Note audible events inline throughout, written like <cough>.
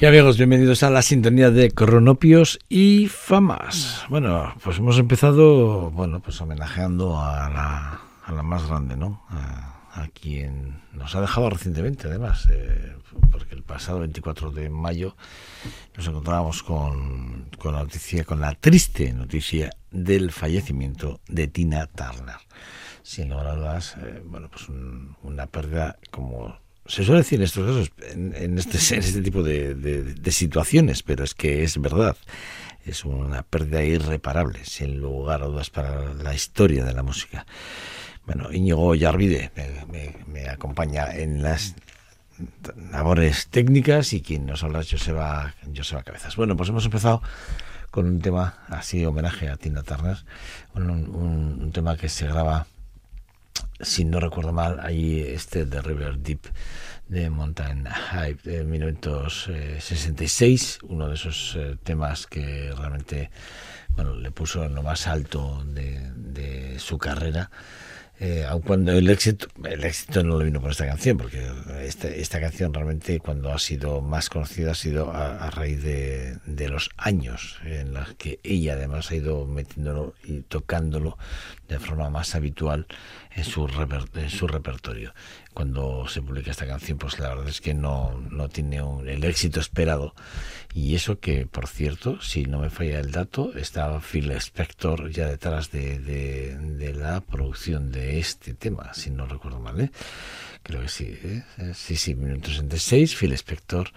Y amigos, bienvenidos a la sintonía de Cronopios y Famas. Bueno, pues hemos empezado, bueno, pues homenajeando a la, a la más grande, ¿no? A, quien nos ha dejado recientemente, además, eh, porque el pasado 24 de mayo nos encontrábamos con, con la noticia, con la triste noticia del fallecimiento de Tina Turner. Sin lugar a dudas, eh, bueno, pues un- una pérdida como se suele decir en estos casos, en, en este, <laughs> en este tipo de, de- de situaciones, pero es que es verdad. Es una pérdida irreparable, sin lugar a dudas, para la historia de la música. Bueno, Íñigo Yarvide me, me- me acompaña en las labores técnicas y quien nos habla es Joseba, Joseba Cabezas. Bueno, pues hemos empezado con un tema así, homenaje a Tina Turner, un, un- un tema que se graba si no recuerdo mal, ahí este de River Deep de Mountain High de 1966, uno de esos eh, temas que realmente bueno, le puso en lo más alto de, de su carrera. Eh, aun cuando el éxito, el éxito no lo vino por esta canción, porque esta, esta canción realmente cuando ha sido más conocida ha sido a, raíz de, de los años en los que ella además ha ido metiéndolo y tocándolo de forma más habitual en su, reper- en su repertorio. Cuando se publica esta canción, pues la verdad es que no, no tiene un- el éxito esperado. Y eso que, por cierto, si no me falla el dato, estaba Phil Spector ya detrás de, de- de la producción de este tema, si no recuerdo mal. ¿eh? Creo que sí. ¿eh? Sí, sí, minuto 66. Phil Spector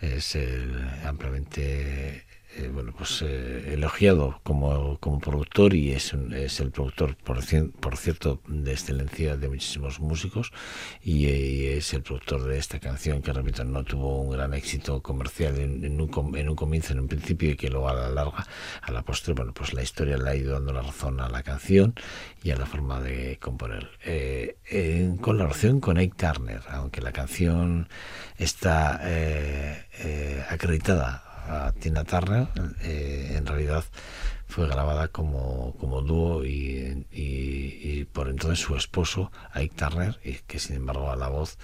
es el ampliamente eh, bueno, pues eh, elogiado como, como productor y es, es el productor, por, por cierto, de excelencia de muchísimos músicos y, eh, y es el productor de esta canción que, repito, no tuvo un gran éxito comercial en, en un, en un comienzo, en un principio y que luego a la larga, a la postre, bueno, pues la historia le ha ido dando la razón a la canción y a la forma de componer. Eh, en colaboración con Ike Turner, aunque la canción está eh, acreditada Tina Turner, eh, en realidad fue grabada como, como dúo y, y- por entonces su esposo, Ike Turner, y que sin embargo a la voz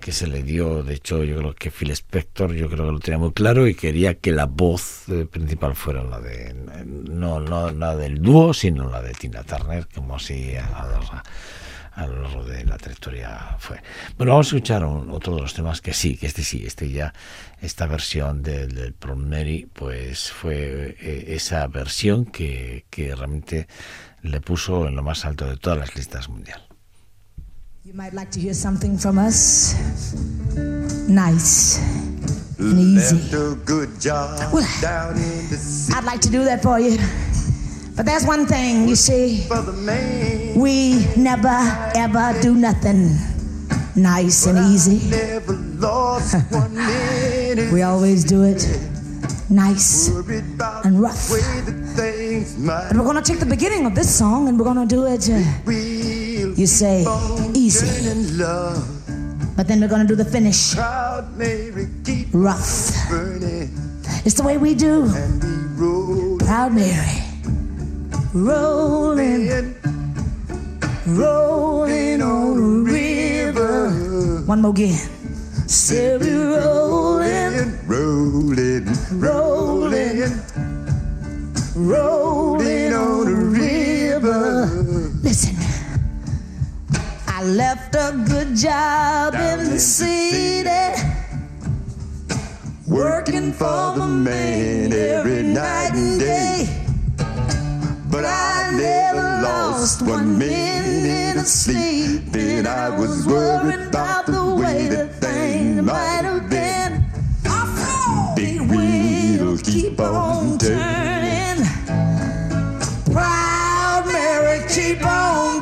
que se le dio, de hecho yo creo que Phil Spector, yo creo que lo tenía muy claro y quería que la voz eh, principal fuera la de, no, no la del dúo, sino la de Tina Turner, como así a, a- a lo largo de la trayectoria fue. Bueno, vamos a escuchar un- otro de los temas que sí, que este sí, este ya, esta versión del, del Prom Mary, pues fue eh, esa versión que, que realmente le puso en lo más alto de todas las listas mundial. You might like to hear something from us. Nice and easy. Left a good job Well, down in the city I'd like to do that for you. But there's one thing, you see, for the man. we never ever do nothing nice and easy. Never lost one minute. We always do it nice. Worried about and rough. the way that things might And we're gonna take the beginning of this song and we're gonna do it, uh, real. you say, on easy. turning love. But then we're gonna do the finish Proud Mary keep rough. burning It's the way we do. and we roll Proud Mary. Rolling, rolling on the river. One more again. Say we rolling, rolling, rolling, rolling on the river. Listen, I left a good job in the city, working for the man every night and day. Lost one minute of sleep, and I was worried about the way that things might have been. Big wheel keep on turning. Proud Mary, keep on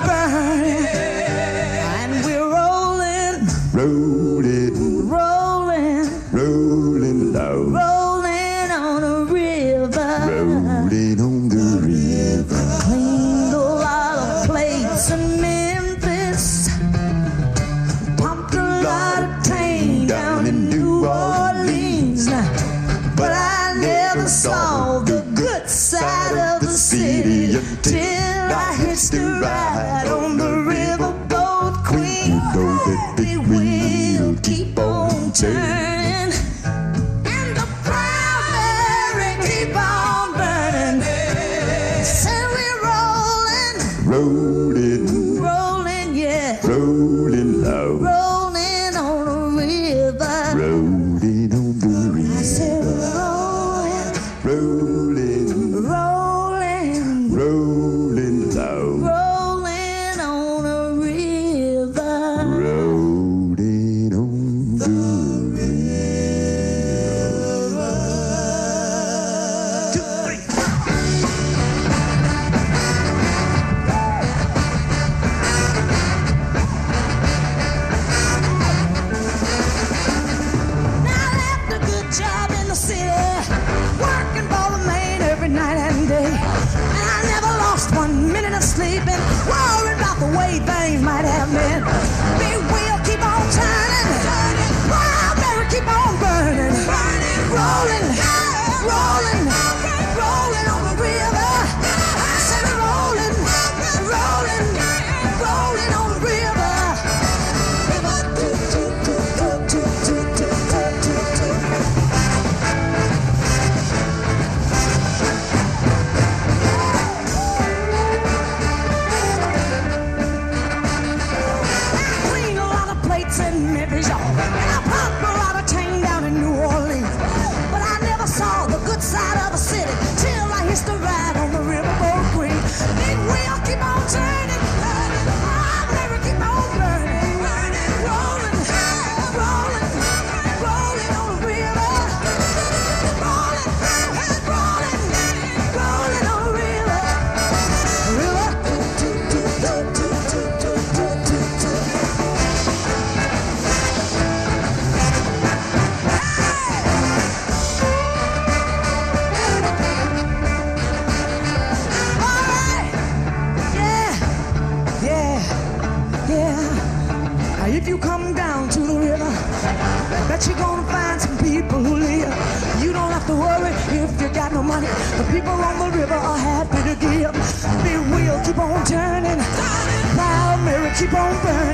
keep on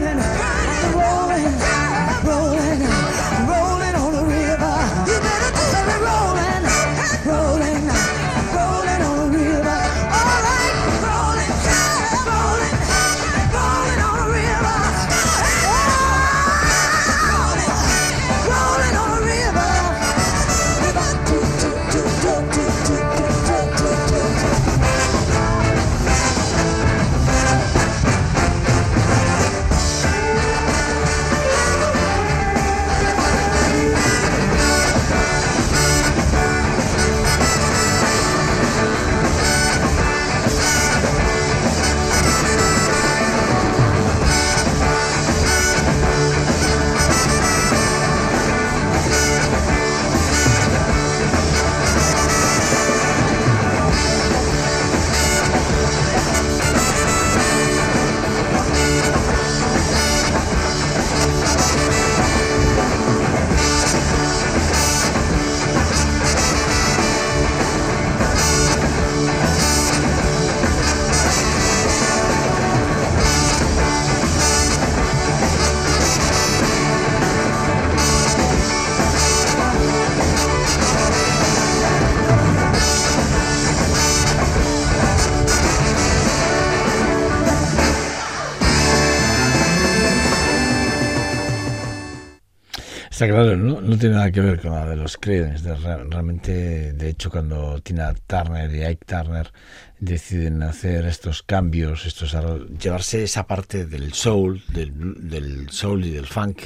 ¿no? tiene nada que ver con la de los Creedence. de re- realmente, de hecho, cuando Tina Turner y Ike Turner deciden hacer estos cambios, estos llevarse esa parte del soul, del, soul y del funk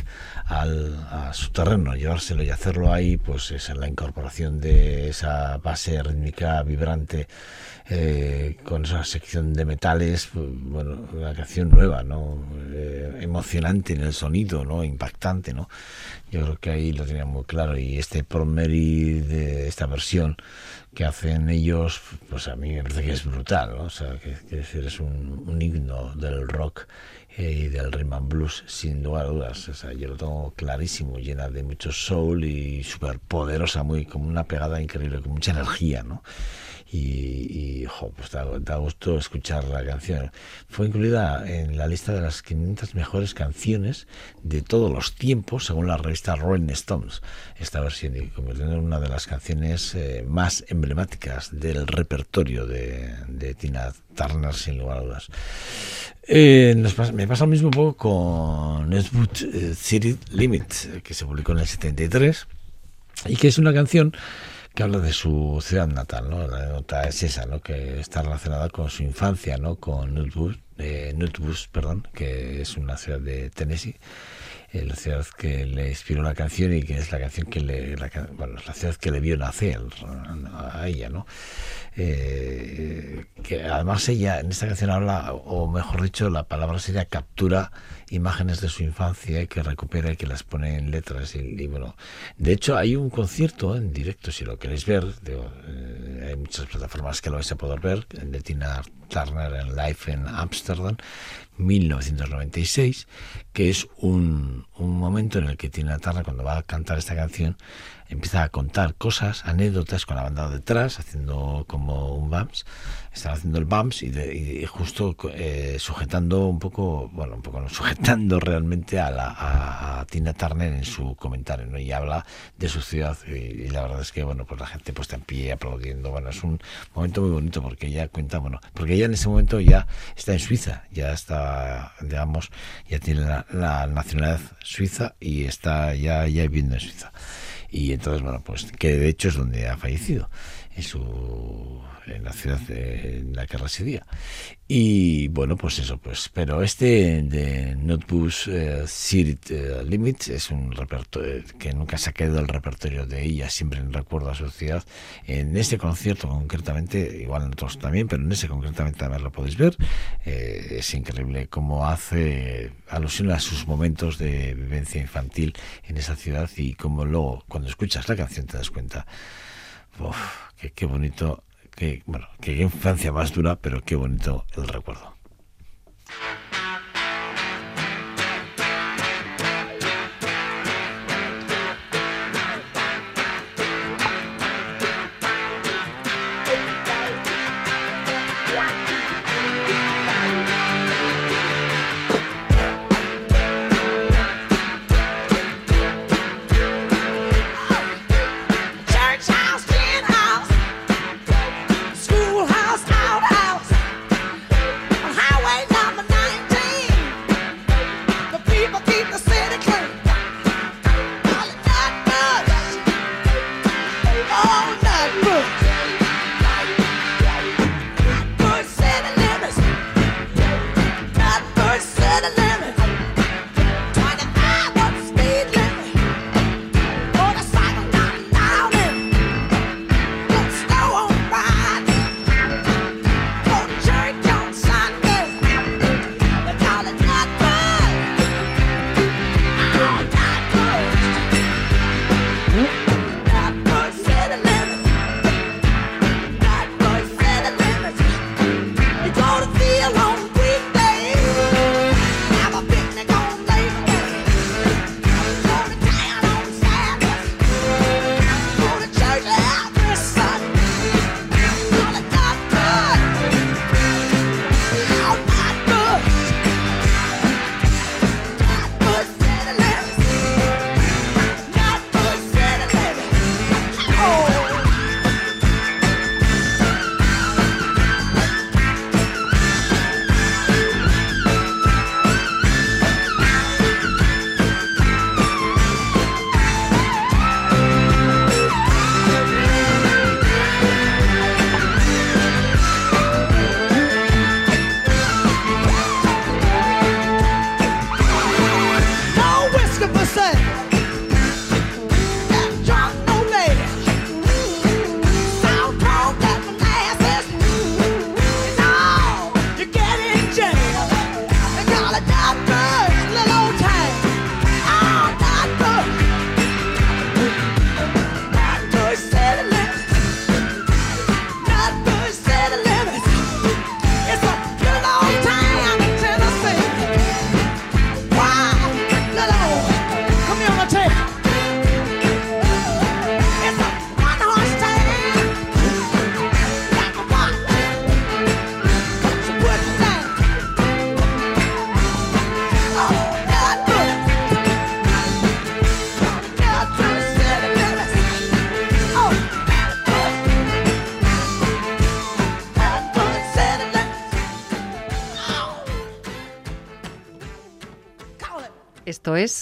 al, a su terreno, llevárselo y hacerlo ahí, pues es la incorporación de esa base rítmica vibrante eh, con esa sección de metales, pues, bueno, una canción nueva, ¿no? Eh, emocionante en el sonido, ¿no? Impactante, ¿no? Yo creo que ahí lo tenía muy claro y este Prom Mary de esta versión que hacen ellos, pues a mí me parece que es brutal, ¿no? O sea, que, que es un, un himno del rock eh, y del rhythm and blues, sin lugar a dudas. O sea, yo lo tengo clarísimo, llena de mucho soul y súper poderosa, muy, como una pegada increíble, con mucha energía, ¿no? Y, y pues da, gusto escuchar la canción. Fue incluida en la lista de las 500 mejores canciones de todos los tiempos, según la revista Rolling Stones, esta versión, y convirtiendo en una de las canciones eh, más emblemáticas del repertorio de, de Tina Turner, sin lugar a dudas. Eh, nos pasa- me pasa lo mismo con Eastwood eh, City Limit, que se publicó en el 73 y que es una canción que habla de su ciudad natal, ¿no? La nota es esa, ¿no? Que está relacionada con su infancia, ¿no? Con Nutbush, eh, Nutbush, perdón, que es una ciudad de Tennessee, eh, la ciudad que le inspiró la canción y que es la canción que le, la, bueno, la ciudad que le vio nacer a ella, ¿no? Eh, que además ella en esta canción habla, o mejor dicho, la palabra sería captura imágenes de su infancia que recupera y que las pone en letras y, y bueno, de hecho hay un concierto en directo si lo queréis ver, digo, eh, hay muchas plataformas que lo vais a poder ver, de Tina Turner en live en Ámsterdam 1996 que es un, un momento en el que Tina Turner cuando va a cantar esta canción empieza a contar cosas, anécdotas con la banda detrás, haciendo como un BAMS, están haciendo el BAMS y, de- y justo eh, sujetando un poco, bueno, un poco no, <laughs> sujetando realmente a, la, a, Tina Turner en su comentario, ¿no? Y habla de su ciudad y, y la verdad es que, bueno, pues la gente pues está en pie aplaudiendo, bueno, es un momento muy bonito porque ella cuenta, bueno, porque ella en ese momento ya está en Suiza, ya está, digamos, ya tiene la, la nacionalidad suiza y está ya, ya viviendo en Suiza. Y entonces, bueno, pues que de hecho es donde ha fallecido, en su en la ciudad en la que residía. Y bueno, pues eso, pues, pero este de Notebooks eh, City eh, Limits es un repertorio que nunca se ha quedado del repertorio de ella, siempre en recuerdo a su ciudad. En este concierto concretamente, igual en otros también, pero en ese concretamente además lo podéis ver, eh, es increíble cómo hace alusión a sus momentos de vivencia infantil en esa ciudad y cómo luego, cuando escuchas la canción, te das cuenta Uf, qué, bonito, qué, bueno, qué infancia más dura, pero qué bonito el recuerdo.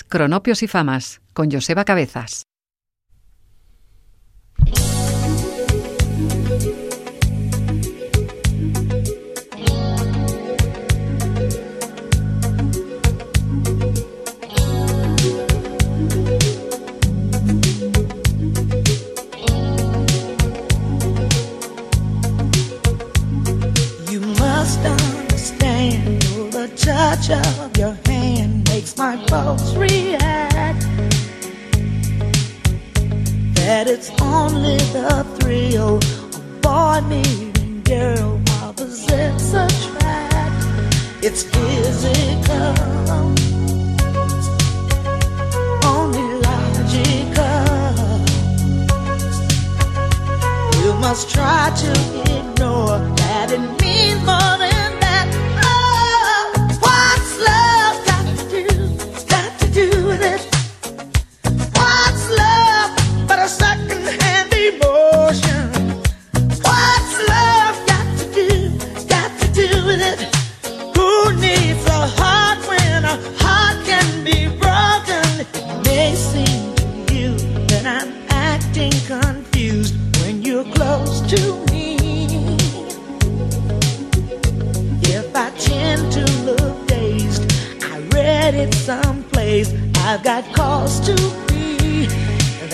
Cronopios y Famas, con Joseba Cabezas. Makes my pulse react. That it's only the thrill of boy meeting girl opposites attract. It's physical, only logical. You must try to ignore that it means more than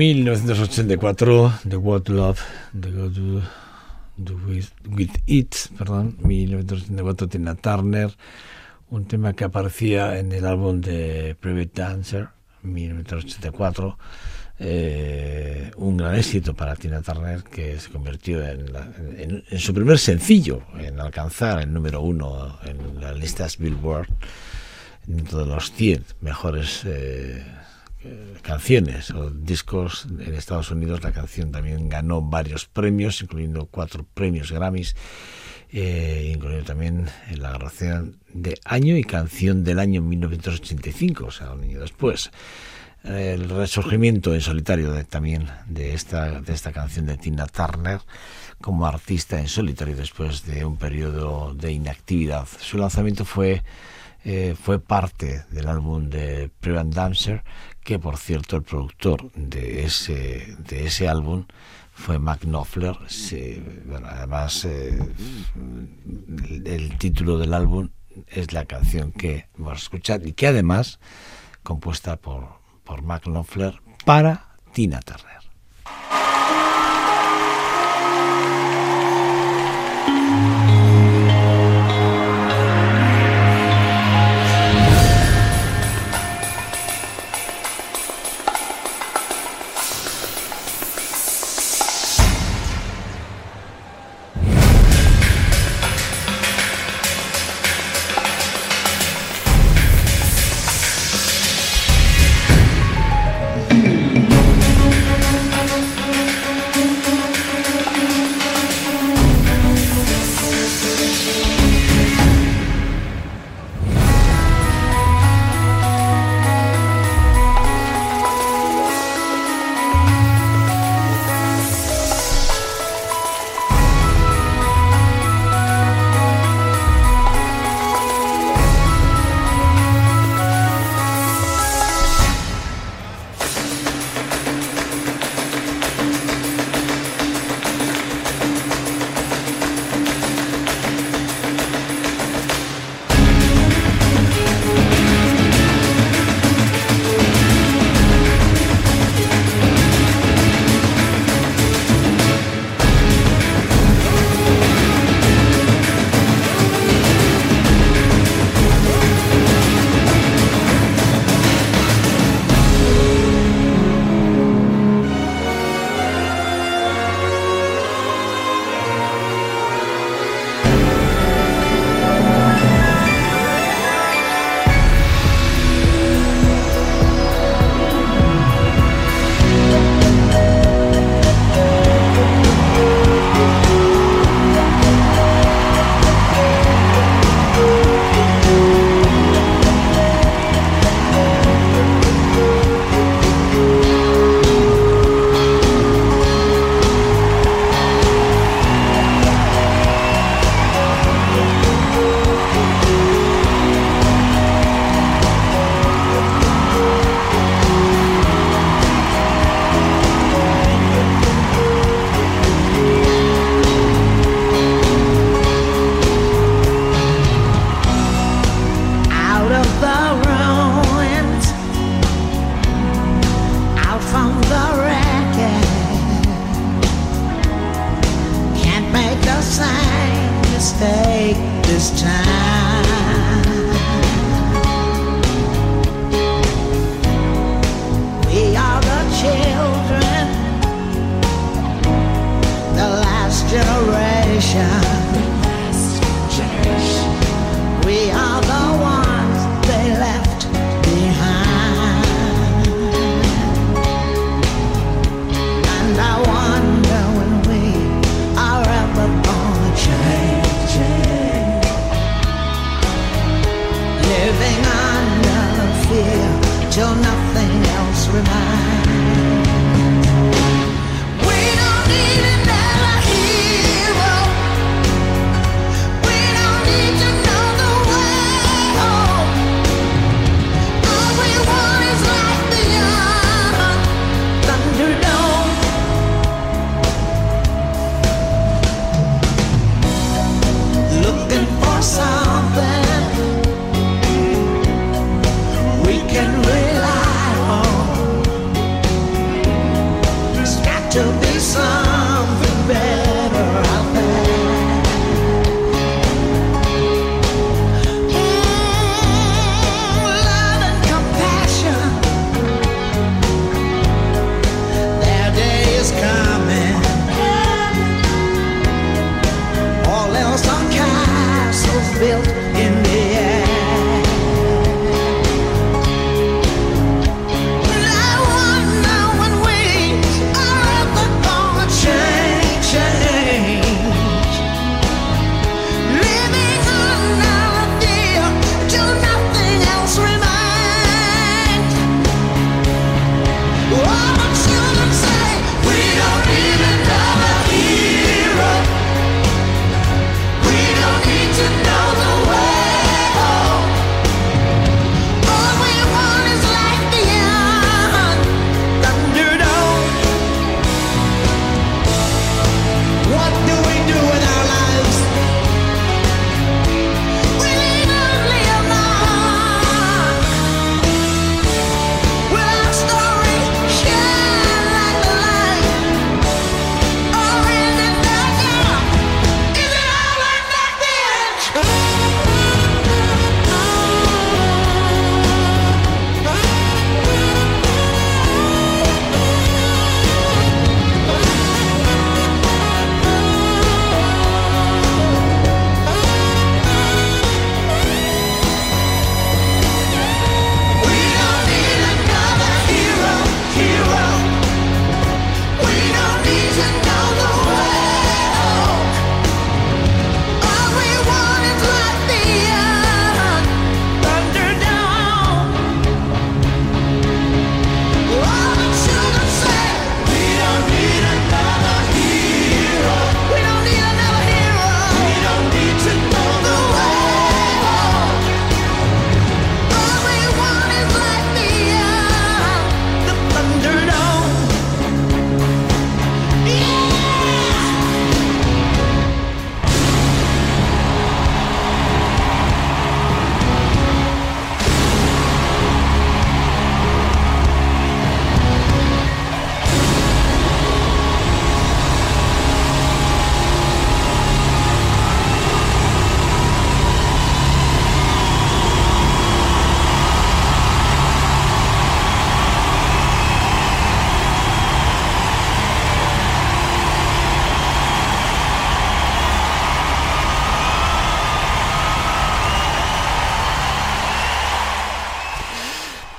1984, The What Love, The Go Do, Do with, It, perdón, 1984, Tina Turner, un tema que aparecía en el álbum de Private Dancer, 1984, eh, un gran éxito para Tina Turner que se convirtió en su primer sencillo en alcanzar el número uno en las listas Billboard dentro de los 100 mejores eh, eh, canciones o discos en Estados Unidos. La canción también ganó varios premios, incluyendo cuatro premios Grammys, eh, incluyendo también la grabación de año y canción del año 1985, o sea, un año después. El resurgimiento en solitario de- también de esta, de esta canción de Tina Turner como artista en solitario después de un periodo de inactividad. Su lanzamiento fue eh, fue parte del álbum de Prevent Dancer, que por cierto el productor de ese, de ese álbum fue Mac Knopfler. Además, eh, el, el título del álbum es la canción que vamos a escuchar y que además compuesta por, por Mac Knopfler para Tina Turner.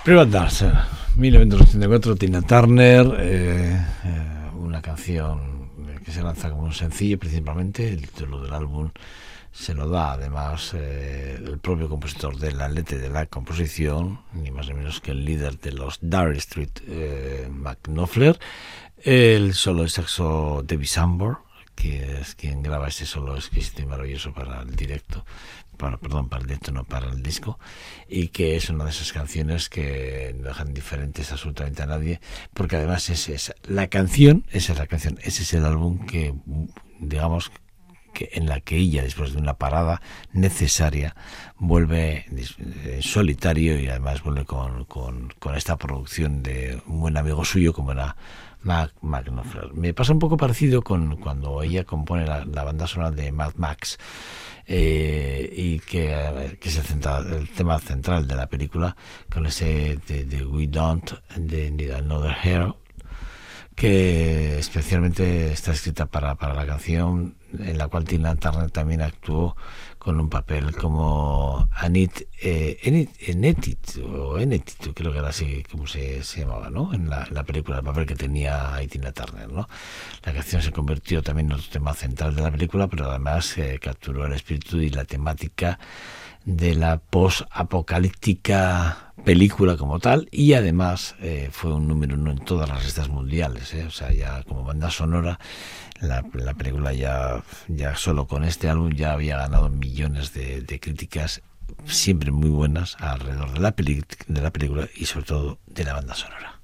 Private Dancer, eh, 1984, Tina Turner, eh, eh, una canción que se lanza como un sencillo principalmente, el título del álbum se lo da además eh, el propio compositor de la letra de la composición, ni más ni menos que el líder de los Dare Street, eh, McNoffler, el solo de saxo de Sambor, que es quien graba este solo exquisito y maravilloso para el directo para, perdón, para el disco, no para el disco, y que es una de esas canciones que no dejan diferentes absolutamente a nadie, porque además es esa. La canción, esa es la canción, ese es el álbum que digamos que, en la que ella, después de una parada necesaria, vuelve eh, en solitario y además vuelve con, con, esta producción de un buen amigo suyo como era Mac, Mac Me pasa un poco parecido con cuando ella compone la, banda sonora de Mad Max eh, y que, que es el, central, el, tema central de la película con ese de, We Don't de Need Another Hero que especialmente está escrita para, para la canción en la cual Tina Turner también actuó con un papel como Anit, eh, Enit, Enetit o Enetit, creo que era así como se, se llamaba, ¿no? En la, la película, el papel que tenía Tina Turner, ¿no? La canción se convirtió también en otro tema central de la película, pero además eh, capturó el espíritu y la temática de la post-apocalíptica película como tal y además eh, fue un número uno en todas las listas mundiales eh. o sea ya como banda sonora la, la película ya ya solo con este álbum ya había ganado millones de, de críticas siempre muy buenas alrededor de la, de la película y sobre todo de la banda sonora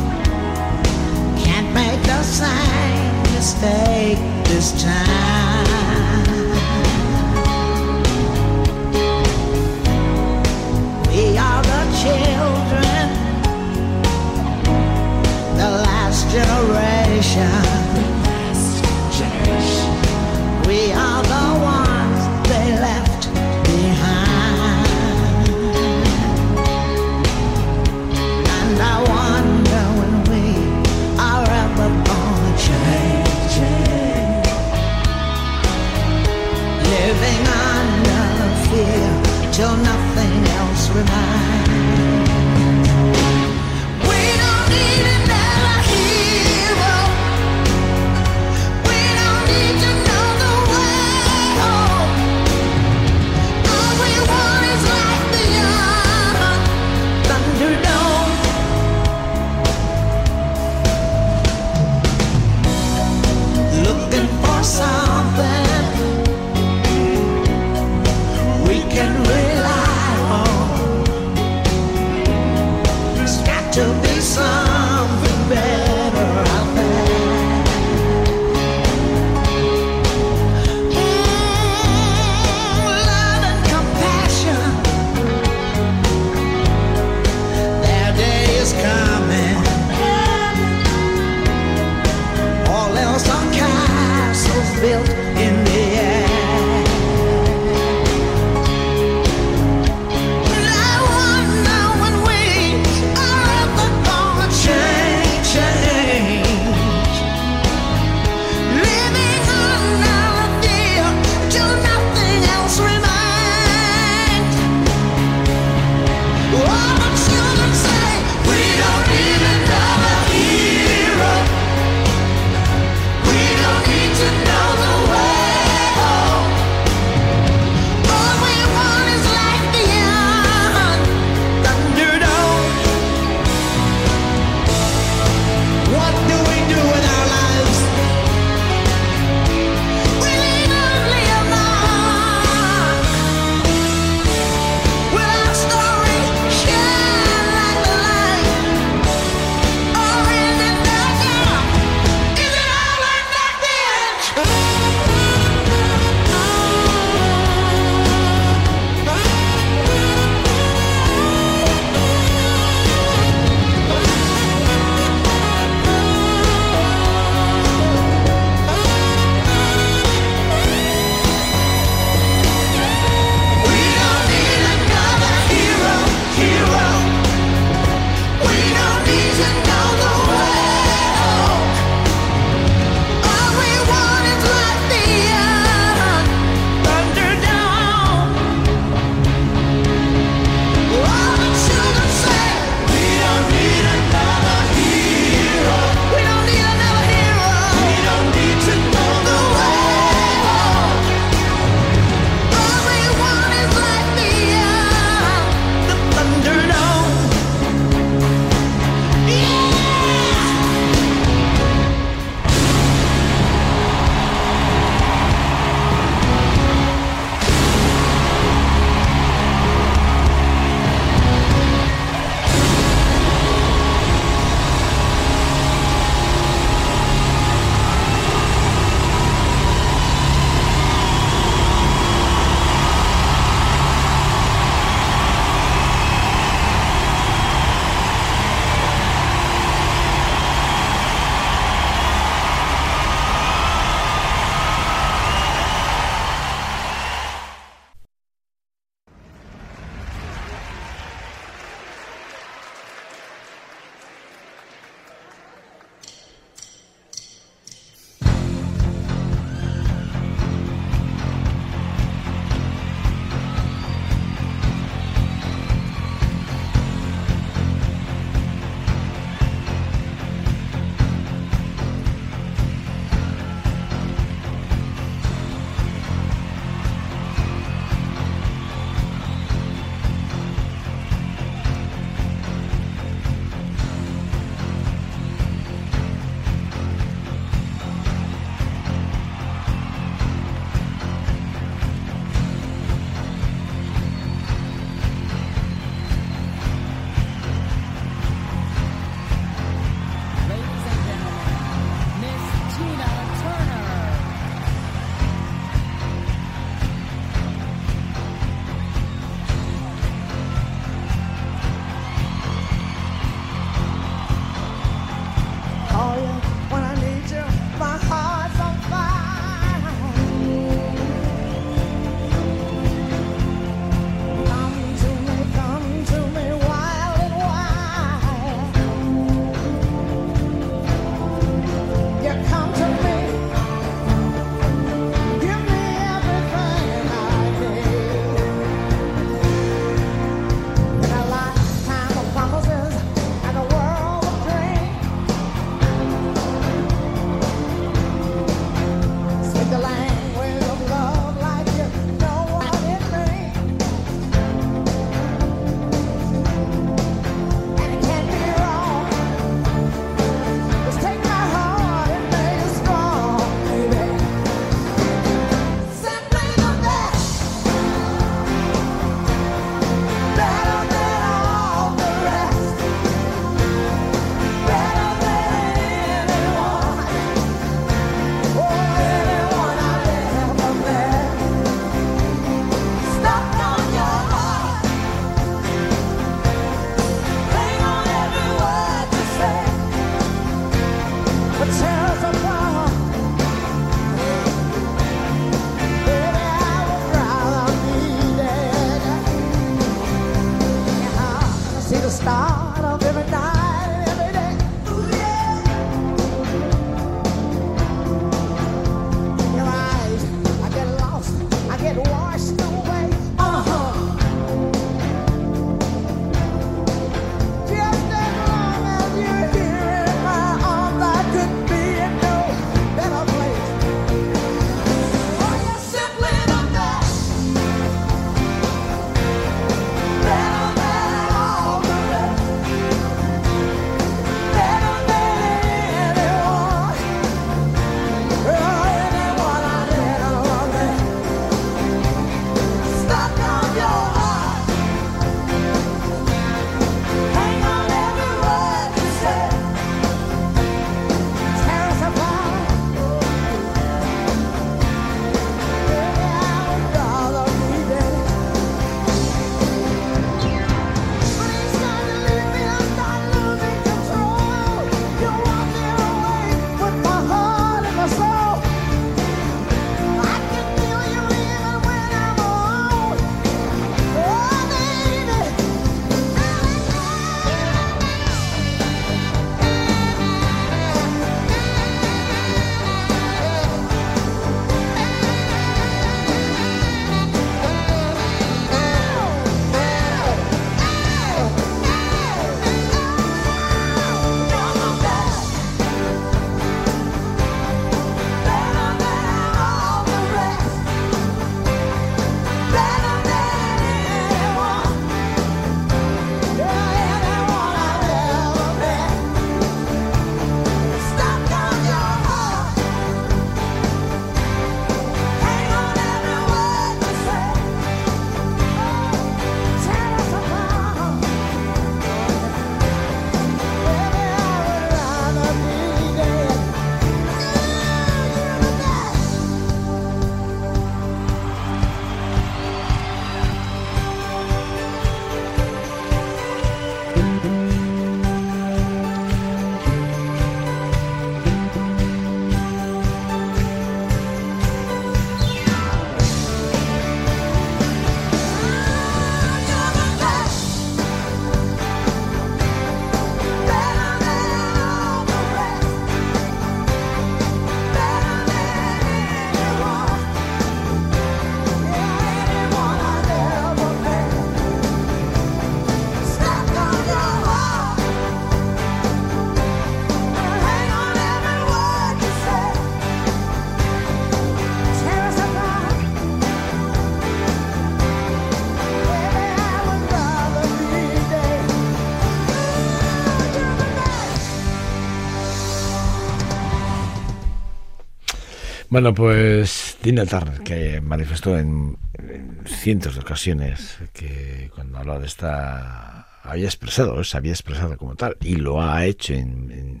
Bueno, pues Tina Turner, que manifestó en, en cientos de ocasiones que cuando hablaba de esta había expresado, se había expresado como tal, y lo ha hecho en,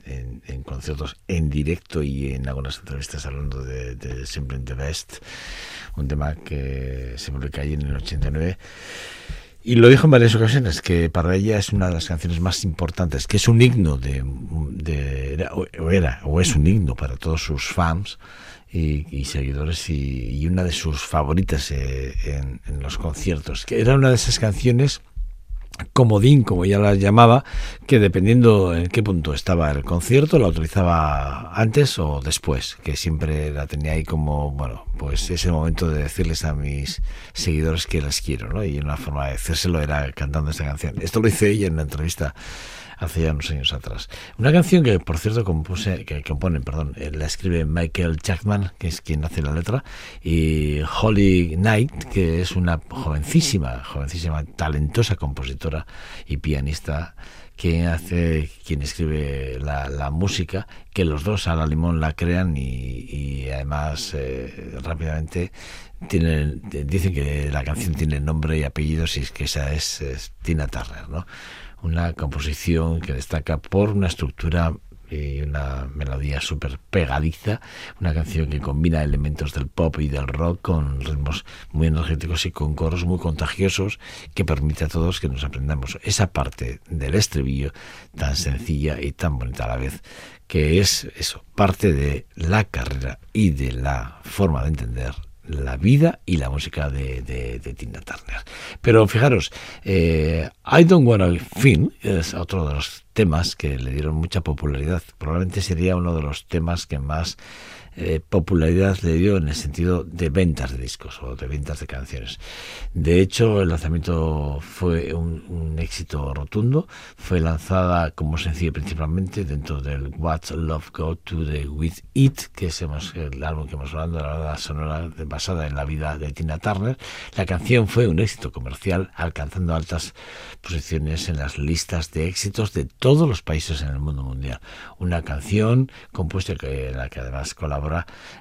conciertos en directo y en algunas entrevistas hablando de, de Simple the Best, un tema que se publica allí en el 89. Y lo dijo en varias ocasiones, que para ella es una de las canciones más importantes, que es un himno de, de- era, o era, o es un himno para todos sus fans y, y seguidores y, y una de sus favoritas eh, en, en los conciertos, que era una de esas canciones comodín, como ella las llamaba, que dependiendo en qué punto estaba el concierto, la utilizaba antes o después, que siempre la tenía ahí como, bueno, pues ese momento de decirles a mis seguidores que las quiero, ¿no? Y una forma de decírselo era cantando esta canción. Esto lo hice ella en una entrevista hace ya unos años atrás. Una canción que, por cierto, compuse, que componen, perdón, eh, la escribe Michael Jackman, que es quien hace la letra, y Holly Knight, que es una jovencísima, jovencísima, talentosa compositora y pianista quien hace, quien escribe la, la música, que los dos a la limón la crean y, y además eh, rápidamente tienen, dicen que la canción tiene nombre y apellidos y es que esa es, es Tina Turner, ¿no? Una composición que destaca por una estructura y una melodía súper pegadiza, una canción que combina elementos del pop y del rock con ritmos muy energéticos y con coros muy contagiosos que permite a todos que nos aprendamos esa parte del estribillo tan sencilla y tan bonita a la vez, que es eso, parte de la carrera y de la forma de entender la vida y la música de, Tina Turner. Pero fijaros, eh, I Don't Wanna Fin es otro de los temas que le dieron mucha popularidad. Probablemente sería uno de los temas que más eh, popularidad le dio en el sentido de ventas de discos o de ventas de canciones. De hecho, el lanzamiento fue un, un éxito rotundo. Fue lanzada como sencillo principalmente dentro del What's Love Go to the With It, que es el álbum que hemos hablado, la sonora basada en la vida de Tina Turner. La canción fue un éxito comercial, alcanzando altas posiciones en las listas de éxitos de todos los países en el mundo mundial. Una canción compuesta en la que además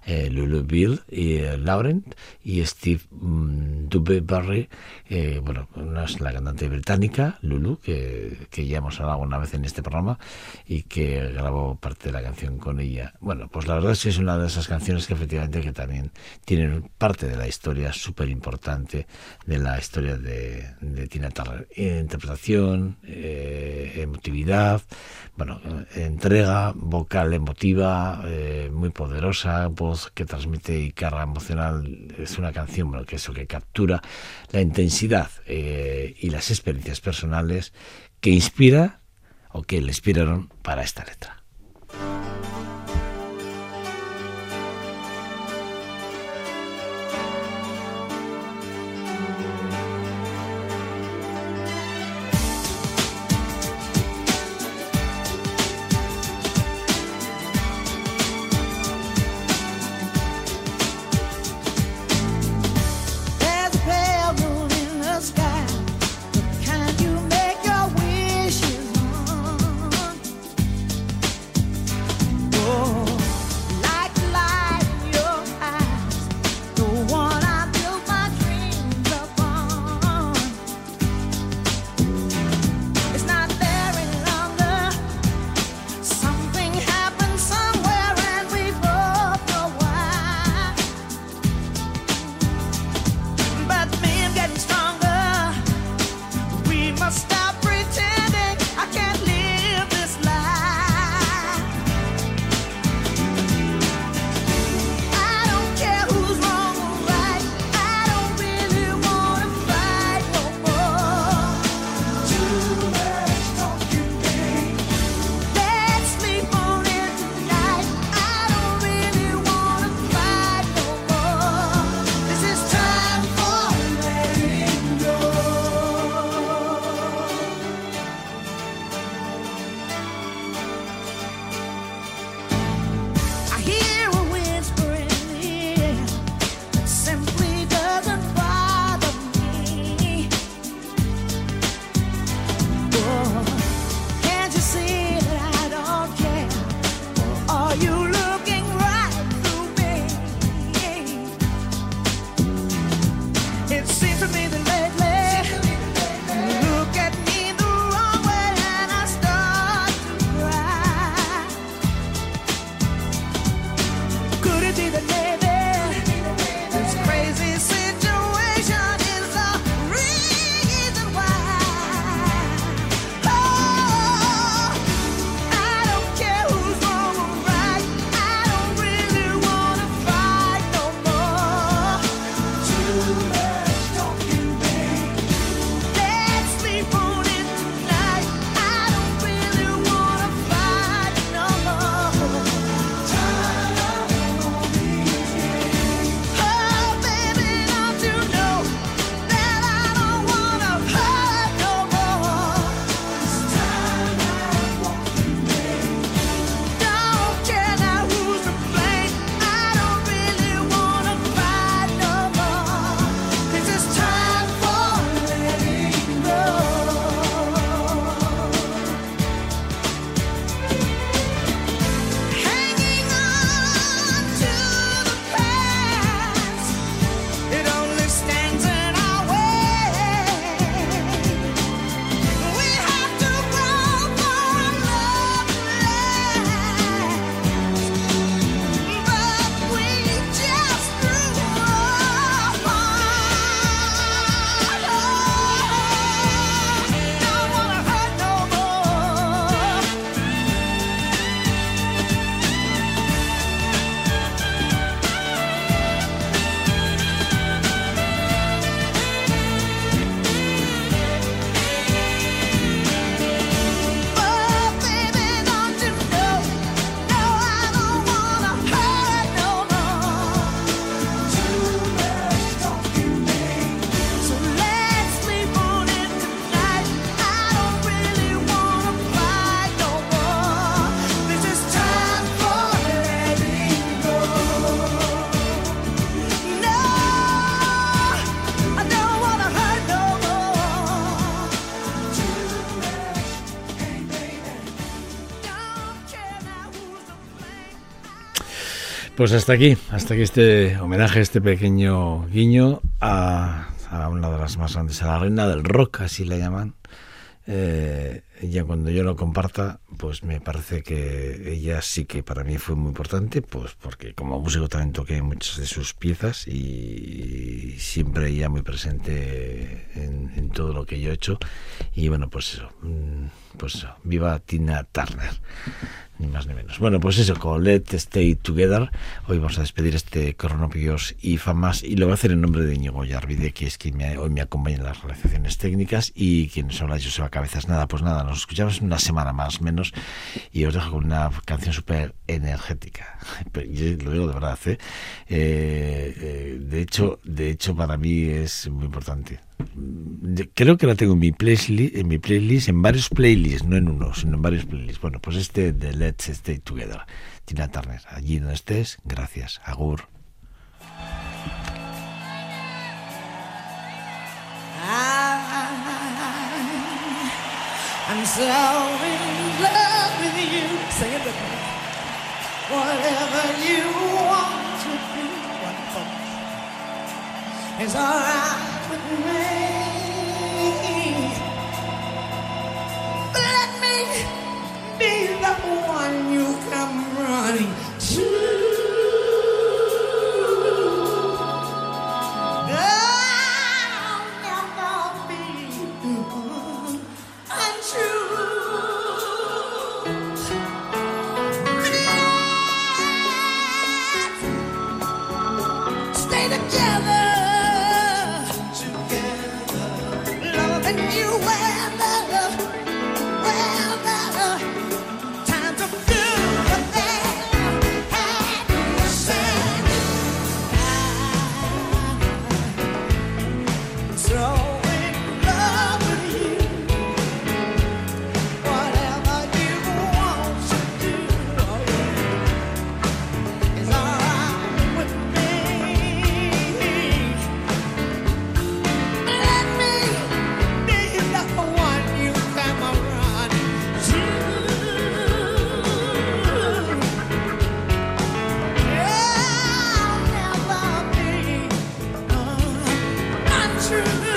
eh, Lulu Bill y eh, Laurent y Steve mm, Barry, eh, bueno, una es la cantante británica, Lulu, que, que ya hemos hablado alguna vez en este programa y que grabó parte de la canción con ella. Bueno, pues la verdad es que es una de esas canciones que efectivamente que también tienen parte de la historia súper importante de la historia de, de Tina Turner. Interpretación, eh, emotividad, bueno, entrega vocal emotiva, muy poderosa, voz que transmite y carga emocional. Es una canción que eso que captura la intensidad eh, y las experiencias personales que inspira o que le inspiraron para esta letra. Pues hasta aquí, hasta aquí este homenaje, este pequeño guiño a, una de las más grandes, a la reina del rock, así la llaman. Eh, ya cuando yo lo comparta, pues me parece que ella sí que para mí fue muy importante, pues porque como músico también toqué muchas de sus piezas y siempre ella muy presente en, en todo lo que yo he hecho. Y bueno, pues eso, mm, pues eso, viva Tina Turner ni más ni menos. Bueno, pues eso, con Let's Stay Together, hoy vamos a despedir este Cronopios y Famas y lo voy a hacer en nombre de Íñigo Yarvide, que es quien me, hoy me acompaña en las realizaciones técnicas y quien nos habla Joseba Cabezas. Nada, pues nada, nos escuchamos una semana más menos y os dejo con una canción súper energética. <laughs> Lo digo de verdad, ¿eh? Eh, eh, de hecho, de hecho para mí es muy importante. Creo que la tengo en mi playlist, en mi playlist, en varios playlists, no en uno, sino en varios playlists. Bueno, pues este de Let's Stay Together, Tina Turner. Allí donde estés, gracias. Agur. So in love with you. Whatever you want to. It's alright with me. Let me be the one you come running to. true.